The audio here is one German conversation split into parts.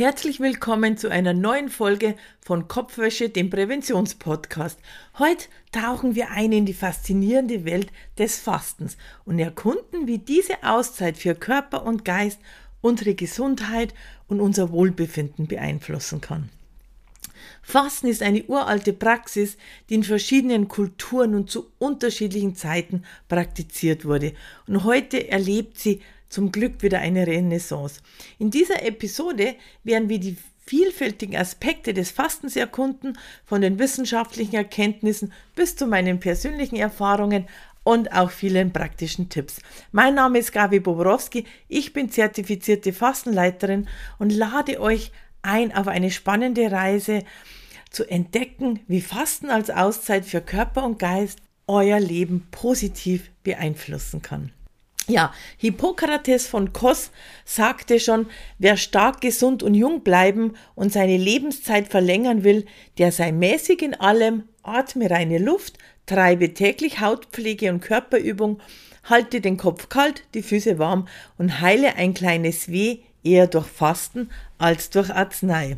Herzlich willkommen zu einer neuen Folge von Kopfwäsche, dem Präventionspodcast. Heute tauchen wir ein in die faszinierende Welt des Fastens und erkunden, wie diese Auszeit für Körper und Geist unsere Gesundheit und unser Wohlbefinden beeinflussen kann. Fasten ist eine uralte Praxis, die in verschiedenen Kulturen und zu unterschiedlichen Zeiten praktiziert wurde. Und heute erlebt sie zum Glück wieder eine Renaissance. In dieser Episode werden wir die vielfältigen Aspekte des Fastens erkunden, von den wissenschaftlichen Erkenntnissen bis zu meinen persönlichen Erfahrungen und auch vielen praktischen Tipps. Mein Name ist Gabi Boborowski, ich bin zertifizierte Fastenleiterin und lade euch ein auf eine spannende Reise zu entdecken, wie Fasten als Auszeit für Körper und Geist euer Leben positiv beeinflussen kann. Ja, Hippokrates von Kos sagte schon, wer stark, gesund und jung bleiben und seine Lebenszeit verlängern will, der sei mäßig in allem, atme reine Luft, treibe täglich Hautpflege und Körperübung, halte den Kopf kalt, die Füße warm und heile ein kleines Weh eher durch Fasten als durch Arznei.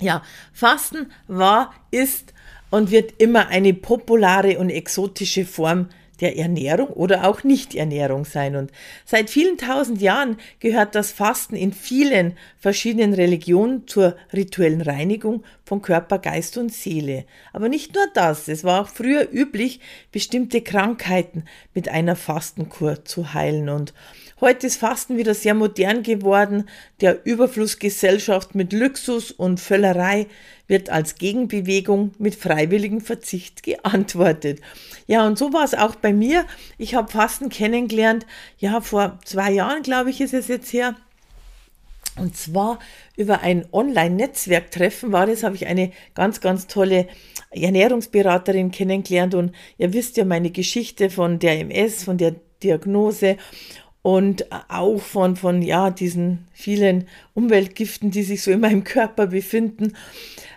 Ja, Fasten war, ist und wird immer eine populare und exotische Form der Ernährung oder auch Nichternährung sein. Und seit vielen tausend Jahren gehört das Fasten in vielen verschiedenen Religionen zur rituellen Reinigung von Körper, Geist und Seele. Aber nicht nur das, es war auch früher üblich, bestimmte Krankheiten mit einer Fastenkur zu heilen. Und Heute ist Fasten wieder sehr modern geworden. Der Überflussgesellschaft mit Luxus und Völlerei wird als Gegenbewegung mit freiwilligem Verzicht geantwortet. Ja, und so war es auch bei mir. Ich habe Fasten kennengelernt, ja, vor zwei Jahren, glaube ich, ist es jetzt her. Und zwar über ein Online-Netzwerktreffen war das, habe ich eine ganz, ganz tolle Ernährungsberaterin kennengelernt. Und ihr wisst ja meine Geschichte von der MS, von der Diagnose und auch von, von ja, diesen vielen Umweltgiften, die sich so in meinem Körper befinden,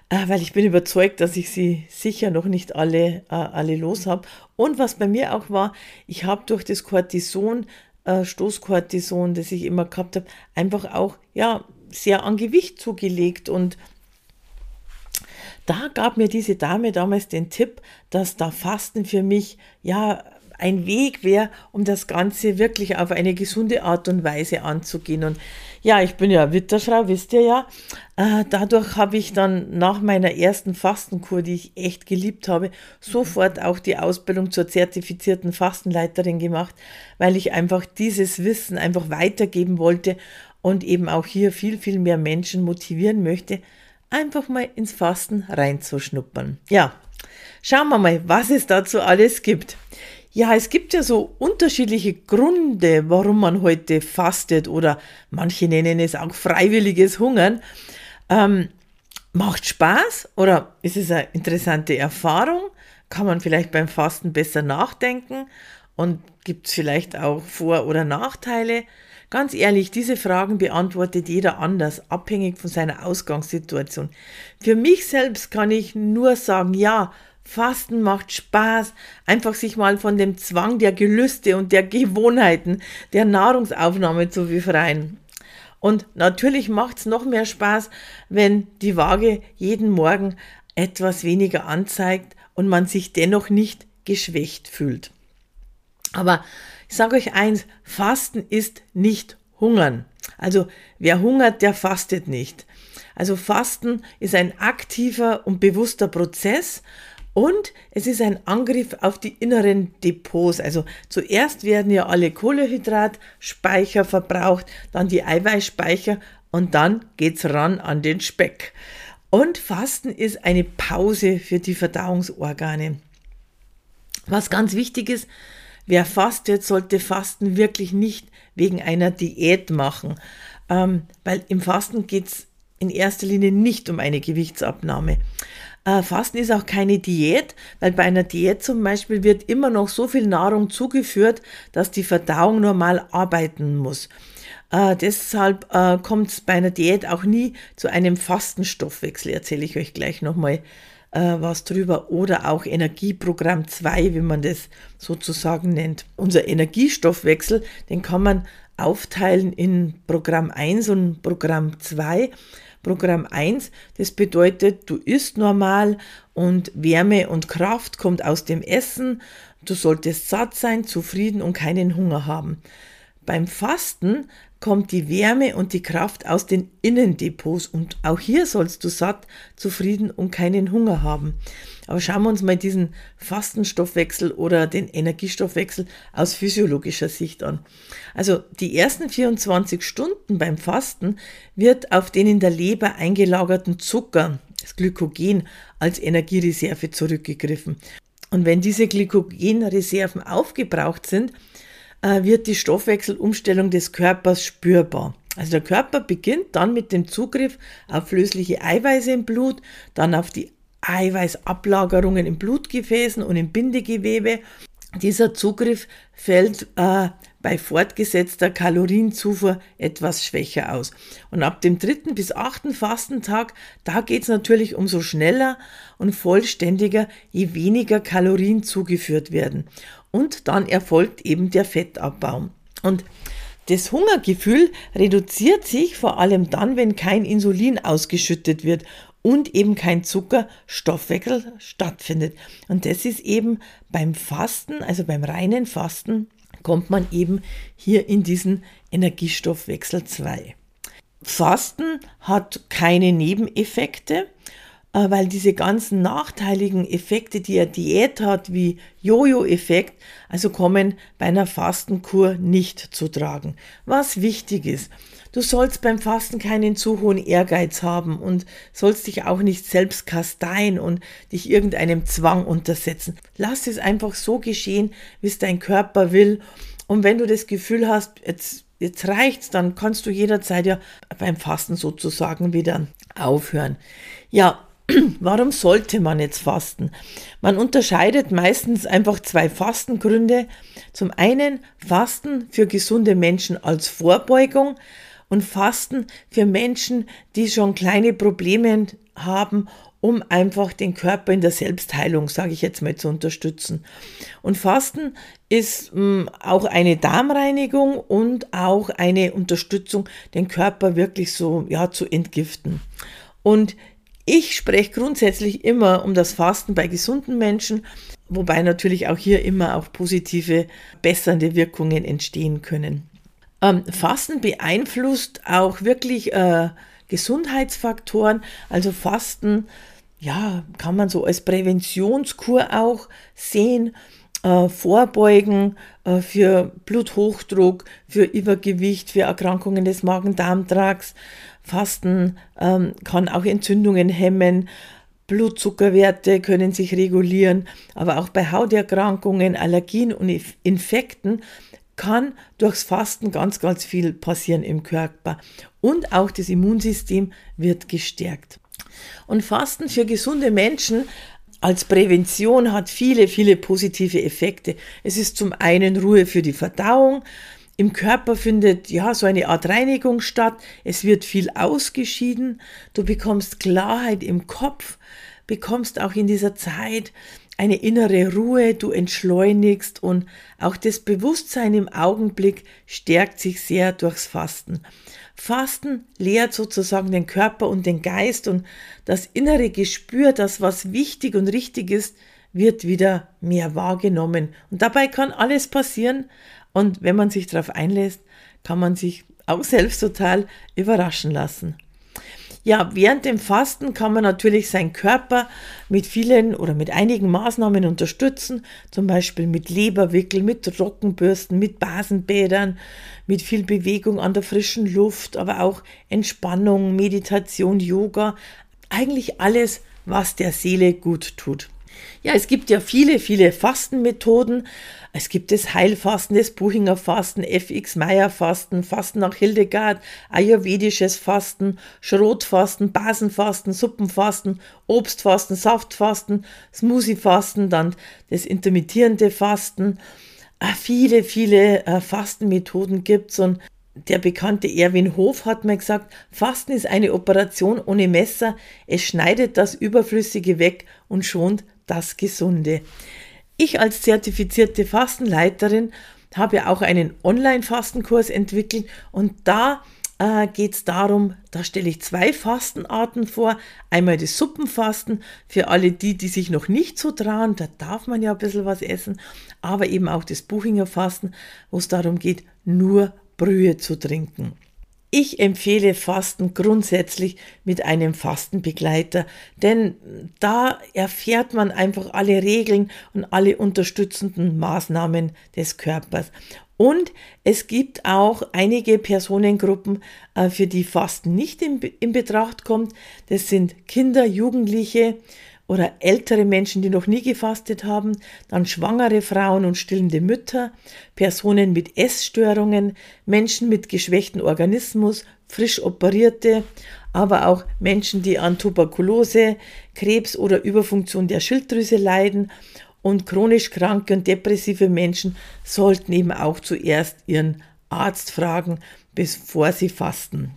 äh, weil ich bin überzeugt, dass ich sie sicher noch nicht alle, äh, alle los habe. Und was bei mir auch war, ich habe durch das Cortison, äh, Stoßcortison, das ich immer gehabt habe, einfach auch ja, sehr an Gewicht zugelegt und da gab mir diese Dame damals den Tipp, dass da Fasten für mich ja ein Weg wäre, um das Ganze wirklich auf eine gesunde Art und Weise anzugehen. Und ja, ich bin ja Witterfrau, wisst ihr ja. Äh, dadurch habe ich dann nach meiner ersten Fastenkur, die ich echt geliebt habe, sofort auch die Ausbildung zur zertifizierten Fastenleiterin gemacht, weil ich einfach dieses Wissen einfach weitergeben wollte und eben auch hier viel, viel mehr Menschen motivieren möchte, einfach mal ins Fasten reinzuschnuppern. Ja, schauen wir mal, was es dazu alles gibt. Ja, es gibt ja so unterschiedliche Gründe, warum man heute fastet oder manche nennen es auch freiwilliges Hungern. Ähm, macht Spaß oder ist es eine interessante Erfahrung? Kann man vielleicht beim Fasten besser nachdenken? Und gibt es vielleicht auch Vor- oder Nachteile? Ganz ehrlich, diese Fragen beantwortet jeder anders, abhängig von seiner Ausgangssituation. Für mich selbst kann ich nur sagen, ja, Fasten macht Spaß, einfach sich mal von dem Zwang der Gelüste und der Gewohnheiten der Nahrungsaufnahme zu befreien. Und natürlich macht es noch mehr Spaß, wenn die Waage jeden Morgen etwas weniger anzeigt und man sich dennoch nicht geschwächt fühlt. Aber ich sage euch eins, Fasten ist nicht Hungern. Also wer hungert, der fastet nicht. Also Fasten ist ein aktiver und bewusster Prozess und es ist ein Angriff auf die inneren Depots. Also zuerst werden ja alle Kohlehydratspeicher verbraucht, dann die Eiweißspeicher und dann geht's ran an den Speck. Und Fasten ist eine Pause für die Verdauungsorgane. Was ganz wichtig ist, wer fastet, sollte Fasten wirklich nicht wegen einer Diät machen, ähm, weil im Fasten geht's in erster Linie nicht um eine Gewichtsabnahme. Äh, Fasten ist auch keine Diät, weil bei einer Diät zum Beispiel wird immer noch so viel Nahrung zugeführt, dass die Verdauung normal arbeiten muss. Äh, deshalb äh, kommt es bei einer Diät auch nie zu einem Fastenstoffwechsel, erzähle ich euch gleich nochmal äh, was drüber. Oder auch Energieprogramm 2, wie man das sozusagen nennt. Unser Energiestoffwechsel, den kann man aufteilen in Programm 1 und Programm 2. Programm 1, das bedeutet, du isst normal und Wärme und Kraft kommt aus dem Essen. Du solltest satt sein, zufrieden und keinen Hunger haben. Beim Fasten kommt die Wärme und die Kraft aus den Innendepots und auch hier sollst du satt, zufrieden und keinen Hunger haben. Aber schauen wir uns mal diesen Fastenstoffwechsel oder den Energiestoffwechsel aus physiologischer Sicht an. Also die ersten 24 Stunden beim Fasten wird auf den in der Leber eingelagerten Zucker, das Glykogen, als Energiereserve zurückgegriffen. Und wenn diese Glykogenreserven aufgebraucht sind, wird die Stoffwechselumstellung des Körpers spürbar. Also der Körper beginnt dann mit dem Zugriff auf flüssige Eiweiße im Blut, dann auf die Eiweißablagerungen in Blutgefäßen und im Bindegewebe. Dieser Zugriff fällt äh, bei fortgesetzter Kalorienzufuhr etwas schwächer aus. Und ab dem dritten bis achten Fastentag, da geht es natürlich umso schneller und vollständiger, je weniger Kalorien zugeführt werden. Und dann erfolgt eben der Fettabbau. Und das Hungergefühl reduziert sich vor allem dann, wenn kein Insulin ausgeschüttet wird und eben kein Zuckerstoffwechsel stattfindet. Und das ist eben beim Fasten, also beim reinen Fasten, kommt man eben hier in diesen Energiestoffwechsel 2. Fasten hat keine Nebeneffekte, weil diese ganzen nachteiligen Effekte, die eine Diät hat, wie Jojo-Effekt, also kommen bei einer Fastenkur nicht zu tragen. Was wichtig ist, du sollst beim Fasten keinen zu hohen Ehrgeiz haben und sollst dich auch nicht selbst kasteien und dich irgendeinem Zwang untersetzen. Lass es einfach so geschehen, wie es dein Körper will. Und wenn du das Gefühl hast, jetzt jetzt reicht's, dann kannst du jederzeit ja beim Fasten sozusagen wieder aufhören. Ja, Warum sollte man jetzt fasten? Man unterscheidet meistens einfach zwei Fastengründe. Zum einen Fasten für gesunde Menschen als Vorbeugung und Fasten für Menschen, die schon kleine Probleme haben, um einfach den Körper in der Selbstheilung, sage ich jetzt mal, zu unterstützen. Und Fasten ist mh, hm, auch eine Darmreinigung und auch eine Unterstützung, den Körper wirklich so ja zu entgiften. Und ich spreche grundsätzlich immer um das Fasten bei gesunden Menschen, wobei natürlich auch hier immer auch positive, bessernde Wirkungen entstehen können. Ähm, Fasten beeinflusst auch wirklich äh, Gesundheitsfaktoren, also Fasten, ja, kann man so als Präventionskur auch sehen, äh, vorbeugen äh, für Bluthochdruck, für Übergewicht, für Erkrankungen des Magen-Darm-Tracts, Fasten ähm, kann auch Entzündungen hemmen. Blutzuckerwerte können sich regulieren, aber auch bei Hauterkrankungen, Allergien und Infekten kann durchs Fasten ganz, ganz viel passieren im Körper. Und auch das Immunsystem wird gestärkt. Und Fasten für gesunde Menschen als Prävention hat viele, viele positive Effekte. Es ist zum einen Ruhe für die Verdauung, im Körper findet ja so eine Art Reinigung statt. Es wird viel ausgeschieden. Du bekommst Klarheit im Kopf, bekommst auch in dieser Zeit eine innere Ruhe, du entschleunigst und auch das Bewusstsein im Augenblick stärkt sich sehr durchs Fasten. Fasten lehrt sozusagen den Körper und den Geist und das innere Gespür, das was wichtig und richtig ist, wird wieder mehr wahrgenommen. Und dabei kann alles passieren, und wenn man sich darauf einlässt, kann man sich auch selbst total überraschen lassen. Ja, während dem Fasten kann man natürlich seinen Körper mit vielen oder mit einigen Maßnahmen unterstützen, zum Beispiel mit Leberwickel, mit Trockenbürsten, mit Basenbädern, mit viel Bewegung an der frischen Luft, aber auch Entspannung, Meditation, Yoga, eigentlich alles, was der Seele gut tut. Ja, es gibt ja viele, viele Fastenmethoden. Es gibt das Heilfasten, das Buchinger Fasten, FX Meyer Fasten, Fasten nach Hildegard, Ayurvedisches Fasten, Schrotfasten, Basenfasten, Suppenfasten, Obstfasten, Saftfasten, Smoothiefasten, dann das intermittierende Fasten. Ah, viele, viele äh, Fastenmethoden gibt es und der bekannte Erwin Hof hat mir gesagt, Fasten ist eine Operation ohne Messer. Es schneidet das Überflüssige weg und schont das Gesunde. Ich als zertifizierte Fastenleiterin habe auch einen Online-Fastenkurs entwickelt und da äh, geht es darum, da stelle ich zwei Fastenarten vor. Einmal das Suppenfasten für alle die, die sich noch nicht so trauen, da darf man ja ein bisschen was essen, aber eben auch das Buchinger Fasten, wo es darum geht, nur Brühe zu trinken. Ich empfehle Fasten grundsätzlich mit einem Fastenbegleiter, denn da erfährt man einfach alle Regeln und alle unterstützenden Maßnahmen des Körpers. Und es gibt auch einige Personengruppen, äh, für die Fasten nicht in, in Betracht kommt. Das sind Kinder, Jugendliche, oder ältere Menschen, die noch nie gefastet haben, dann schwangere Frauen und stillende Mütter, Personen mit Essstörungen, Menschen mit geschwächten Organismus, frisch operierte, aber auch Menschen, die an Tuberkulose, Krebs oder Überfunktion der Schilddrüse leiden und chronisch kranke und depressive Menschen sollten eben auch zuerst ihren Arzt fragen, bevor sie fasten.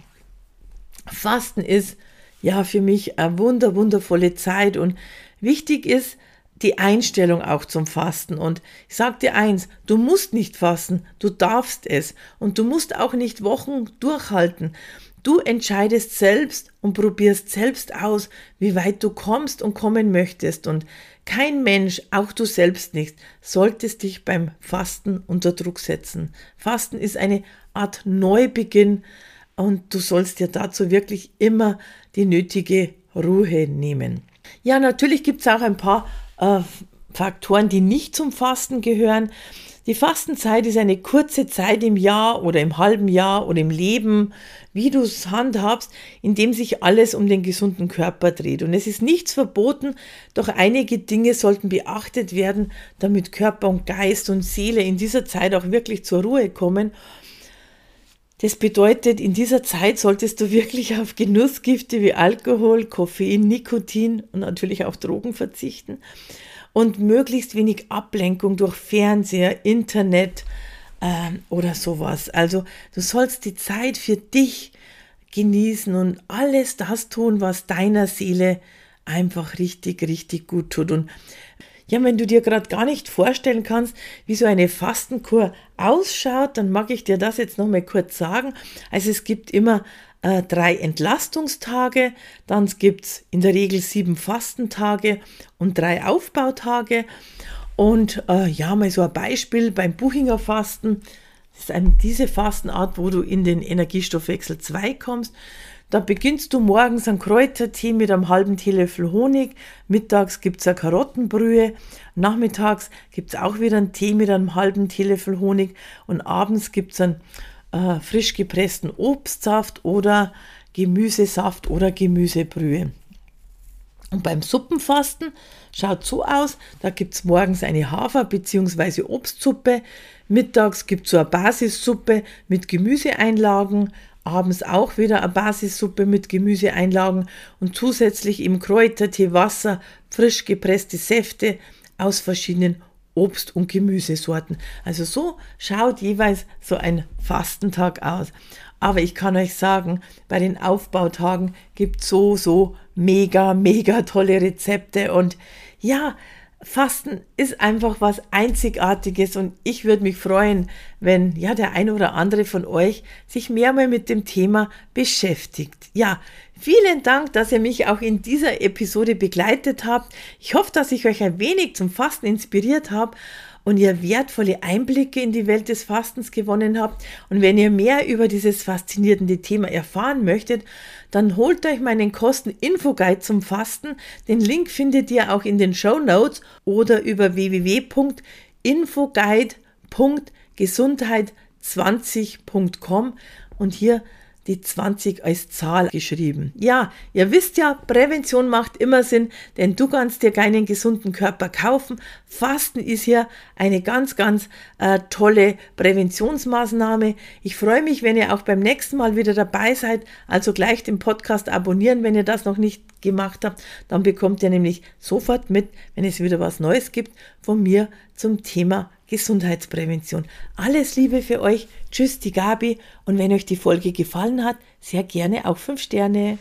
Fasten ist ja für mich eine wunder, wundervolle Zeit und wichtig ist die Einstellung auch zum Fasten. Und ich sage dir eins, du musst nicht fasten, du darfst es und du musst auch nicht Wochen durchhalten. Du entscheidest selbst und probierst selbst aus, wie weit du kommst und kommen möchtest. Und kein Mensch, auch du selbst nicht, solltest dich beim Fasten unter Druck setzen. Fasten ist eine Art Neubeginn und du sollst dir dazu wirklich immer die nötige Ruhe nehmen. Ja, natürlich gibt es auch ein paar äh, Faktoren, die nicht zum Fasten gehören. Die Fastenzeit ist eine kurze Zeit im Jahr oder im halben Jahr oder im Leben, wie du es handhabst, in dem sich alles um den gesunden Körper dreht. Und es ist nichts verboten, doch einige Dinge sollten beachtet werden, damit Körper und Geist und Seele in dieser Zeit auch wirklich zur Ruhe kommen das bedeutet, in dieser Zeit solltest du wirklich auf Genussgifte wie Alkohol, Koffein, Nikotin und natürlich auch Drogen verzichten und möglichst wenig Ablenkung durch Fernseher, Internet äh, oder sowas. Also du sollst die Zeit für dich genießen und alles das tun, was deiner Seele einfach richtig, richtig gut tut. Und ja, wenn du dir gerade gar nicht vorstellen kannst, wie so eine Fastenkur ausschaut, dann mag ich dir das jetzt nochmal kurz sagen. Also es gibt immer äh, drei Entlastungstage, dann gibt es in der Regel sieben Fastentage und drei Aufbautage. Und äh, ja, mal so ein Beispiel beim Buchinger Fasten. Das ist diese Fastenart, wo du in den Energiestoffwechsel 2 kommst. Da beginnst du morgens einen Kräutertee mit einem halben Teelöffel Honig, mittags gibt es eine Karottenbrühe, nachmittags gibt es auch wieder einen Tee mit einem halben Teelöffel Honig und abends gibt es einen äh, frisch gepressten Obstsaft oder Gemüsesaft oder Gemüsebrühe. Und beim Suppenfasten schaut so aus, da gibt es morgens eine Hafer- bzw. Obstsuppe, mittags gibt es so eine Basissuppe mit Gemüseeinlagen, abends auch wieder eine Basissuppe mit Gemüseeinlagen und zusätzlich im Kräutertee Wasser, frisch gepresste Säfte aus verschiedenen Obst- und Gemüsesorten. Also so schaut jeweils so ein Fastentag aus. Aber ich kann euch sagen, bei den Aufbautagen gibt es so, so mega, mega tolle Rezepte und ja, Fasten ist einfach was Einzigartiges und ich würde mich freuen, wenn ja der ein oder andere von euch sich mehr mal mit dem Thema beschäftigt. Ja, vielen Dank, dass ihr mich auch in dieser Episode begleitet habt. Ich hoffe, dass ich euch ein wenig zum Fasten inspiriert habe und ihr wertvolle Einblicke in die Welt des Fastens gewonnen habt. Und wenn ihr mehr über dieses faszinierende Thema erfahren möchtet, dann holt euch meinen Kosten Infoguide zum Fasten. Den Link findet ihr auch in den Show Notes oder über www.infoguide.gesundheit20.com und hier die 20 als Zahl geschrieben. Ja, ihr wisst ja, Prävention macht immer Sinn, denn du kannst dir keinen gesunden Körper kaufen. Fasten ist hier eine ganz, ganz äh, tolle Präventionsmaßnahme. Ich freue mich, wenn ihr auch beim nächsten Mal wieder dabei seid. Also gleich den Podcast abonnieren, wenn ihr das noch nicht gemacht habt. Dann bekommt ihr nämlich sofort mit, wenn es wieder was Neues gibt, von mir zum Thema Gesundheitsprävention. Alles Liebe für euch. Tschüss, die Gabi. Und wenn euch die Folge gefallen hat, sehr gerne auch 5 Sterne.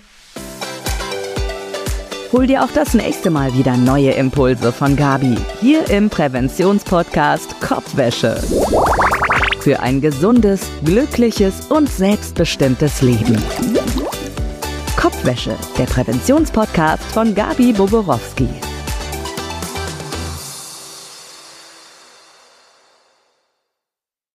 Hol dir auch das nächste Mal wieder neue Impulse von Gabi. Hier im Präventionspodcast Kopfwäsche. Für ein gesundes, glückliches und selbstbestimmtes Leben. Kopfwäsche, der Präventionspodcast von Gabi Boborowski.